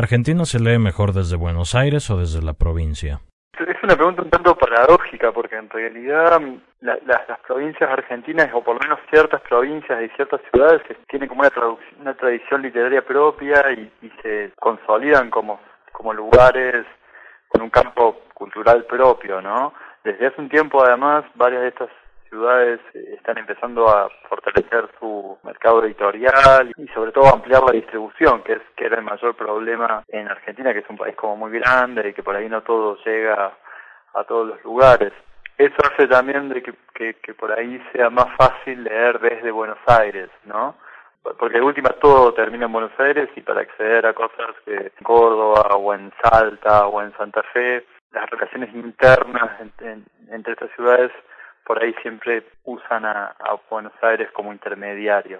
¿Argentina se lee mejor desde Buenos Aires o desde la provincia? Es una pregunta un tanto paradójica porque en realidad las provincias argentinas, o por lo menos ciertas provincias y ciertas ciudades, tienen como una, una tradición literaria propia y, y se consolidan como, como lugares con un campo cultural propio, ¿no? Desde hace un tiempo, además, varias de estas ciudades eh, están empezando a fortalecer su mercado editorial y sobre todo ampliar la distribución, que es que era el mayor problema en Argentina, que es un país como muy grande y que por ahí no todo llega a todos los lugares. Eso hace también de que, que, por ahí sea más fácil leer desde Buenos Aires, ¿no? Porque de última todo termina en Buenos Aires y para acceder a cosas que en Córdoba o en Salta o en Santa Fe, las relaciones internas entre estas ciudades por ahí siempre usan a, Buenos Aires como intermediario.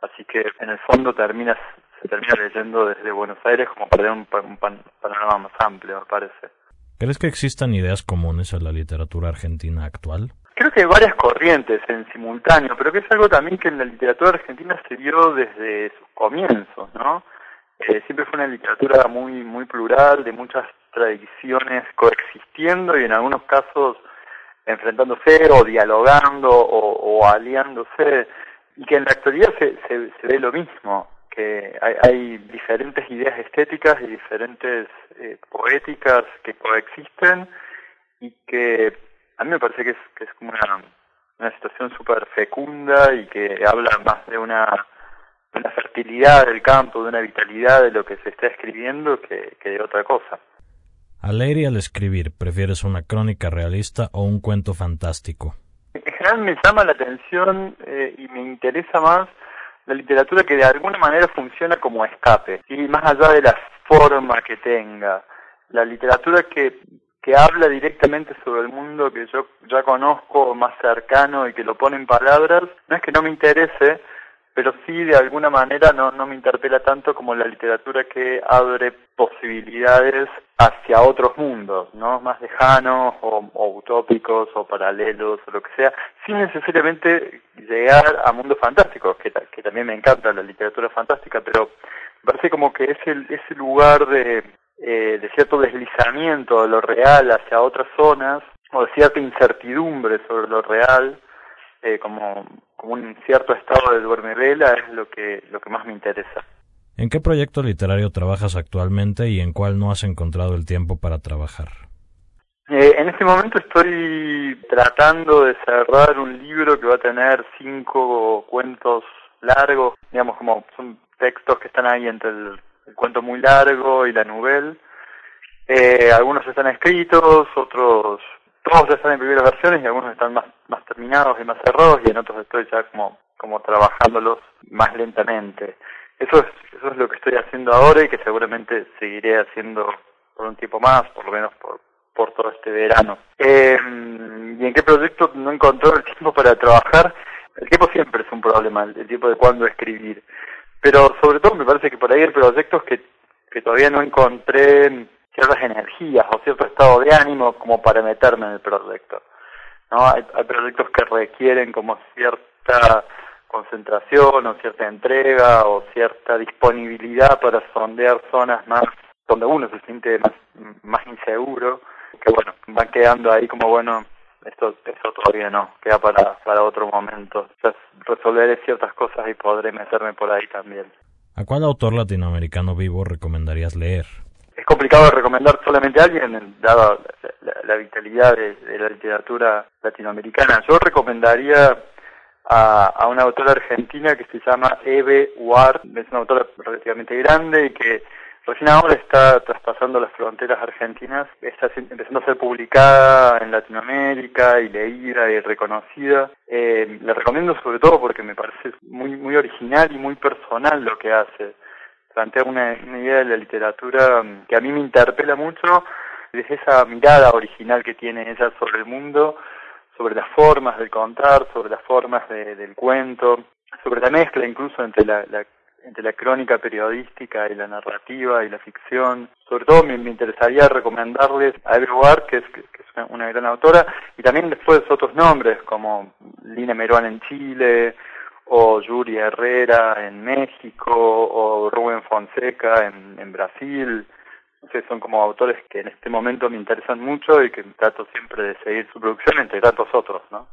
Así que en el fondo terminas, se termina leyendo desde Buenos Aires como para tener un, panorama más amplio, me parece. ¿Crees que existan ideas comunes a la literatura argentina actual? Creo que hay varias corrientes en simultáneo, pero que es algo también que en la literatura argentina se vio desde sus comienzos, ¿no? Eh, siempre fue una literatura muy muy plural, de muchas tradiciones coexistiendo y en algunos casos enfrentándose o dialogando o, aliándose y que en la actualidad se, se, ve lo mismo, que hay, diferentes ideas estéticas y diferentes eh, poéticas que coexisten y que a mí me parece que es, que es como una, una situación súper fecunda y que habla más de una, de una fertilidad del campo, de una vitalidad de lo que se está escribiendo que, que de otra cosa. Al leer y al escribir, ¿prefieres una crónica realista o un cuento fantástico? En general me llama la atención eh, y me interesa más la literatura que de alguna manera funciona como escape, y más allá de la forma que tenga. La literatura que, que habla directamente sobre el mundo que yo ya conozco más cercano y que lo pone en palabras, no es que no me interese, pero sí de alguna manera no, no me interpela tanto como la literatura que abre posibilidades hacia otros mundos, ¿no? Más lejanos o, utópicos o paralelos o lo que sea, sin necesariamente llegar a mundos fantásticos, que, que también me encanta la literatura fantástica, pero parece como que es el, ese lugar de, eh, de cierto deslizamiento de lo real hacia otras zonas o cierta incertidumbre sobre lo real, eh, como, como un cierto estado de duerme vela es lo que, lo que más me interesa. ¿En qué proyecto literario trabajas actualmente y en cuál no has encontrado el tiempo para trabajar? Eh, en este momento estoy tratando de cerrar un libro que va a tener cinco cuentos largos, digamos como son textos que están ahí entre el, cuento muy largo y la novela. Eh, algunos están escritos, otros todos ya están en primeras versiones y algunos están más, más terminados y más cerrados y en otros estoy ya como, como trabajándolos más lentamente. Eso es, eso es lo que estoy haciendo ahora y que seguramente seguiré haciendo por un tiempo más, por lo menos por, por todo este verano. Eh, ¿Y en qué proyecto no encontró el tiempo para trabajar? El tiempo siempre es un problema, el tiempo de cuándo escribir. Pero sobre todo me parece que por ahí hay proyectos que, que todavía no encontré ciertas energías o cierto estado de ánimo como para meterme en el proyecto. ¿no? Hay, hay proyectos que requieren como cierta concentración o cierta entrega o cierta disponibilidad para sondear zonas más donde uno se siente más, más inseguro, que bueno, van quedando ahí como bueno, esto, esto todavía no, queda para, para otro momento. Ya resolveré ciertas cosas y podré meterme por ahí también. ¿A cuál autor latinoamericano vivo recomendarías leer? Es complicado recomendar solamente a alguien, dada la, vitalidad de, la literatura latinoamericana. Yo recomendaría a, a, una autora argentina que se llama Eve Ward, es una autora relativamente grande y que recién ahora está traspasando las fronteras argentinas, está empezando a ser publicada en Latinoamérica y leída y reconocida. Eh, le recomiendo sobre todo porque me parece muy, muy original y muy personal lo que hace plantea una, idea de la literatura mm, que a mí me interpela mucho, es esa mirada original que tiene ella sobre el mundo, sobre las formas del contar, sobre las formas del cuento, sobre la mezcla incluso entre la, entre la crónica periodística y la narrativa y la ficción. Sobre todo me, interesaría recomendarles a Ever Ward, que es, que, es una, gran autora, y también después otros nombres como Lina Meruán en Chile, o Yuri Herrera en México, o Rubén Fonseca en, en Brasil. No sé, son como autores que en este momento me interesan mucho y que trato siempre de seguir su producción entre tantos otros, ¿no?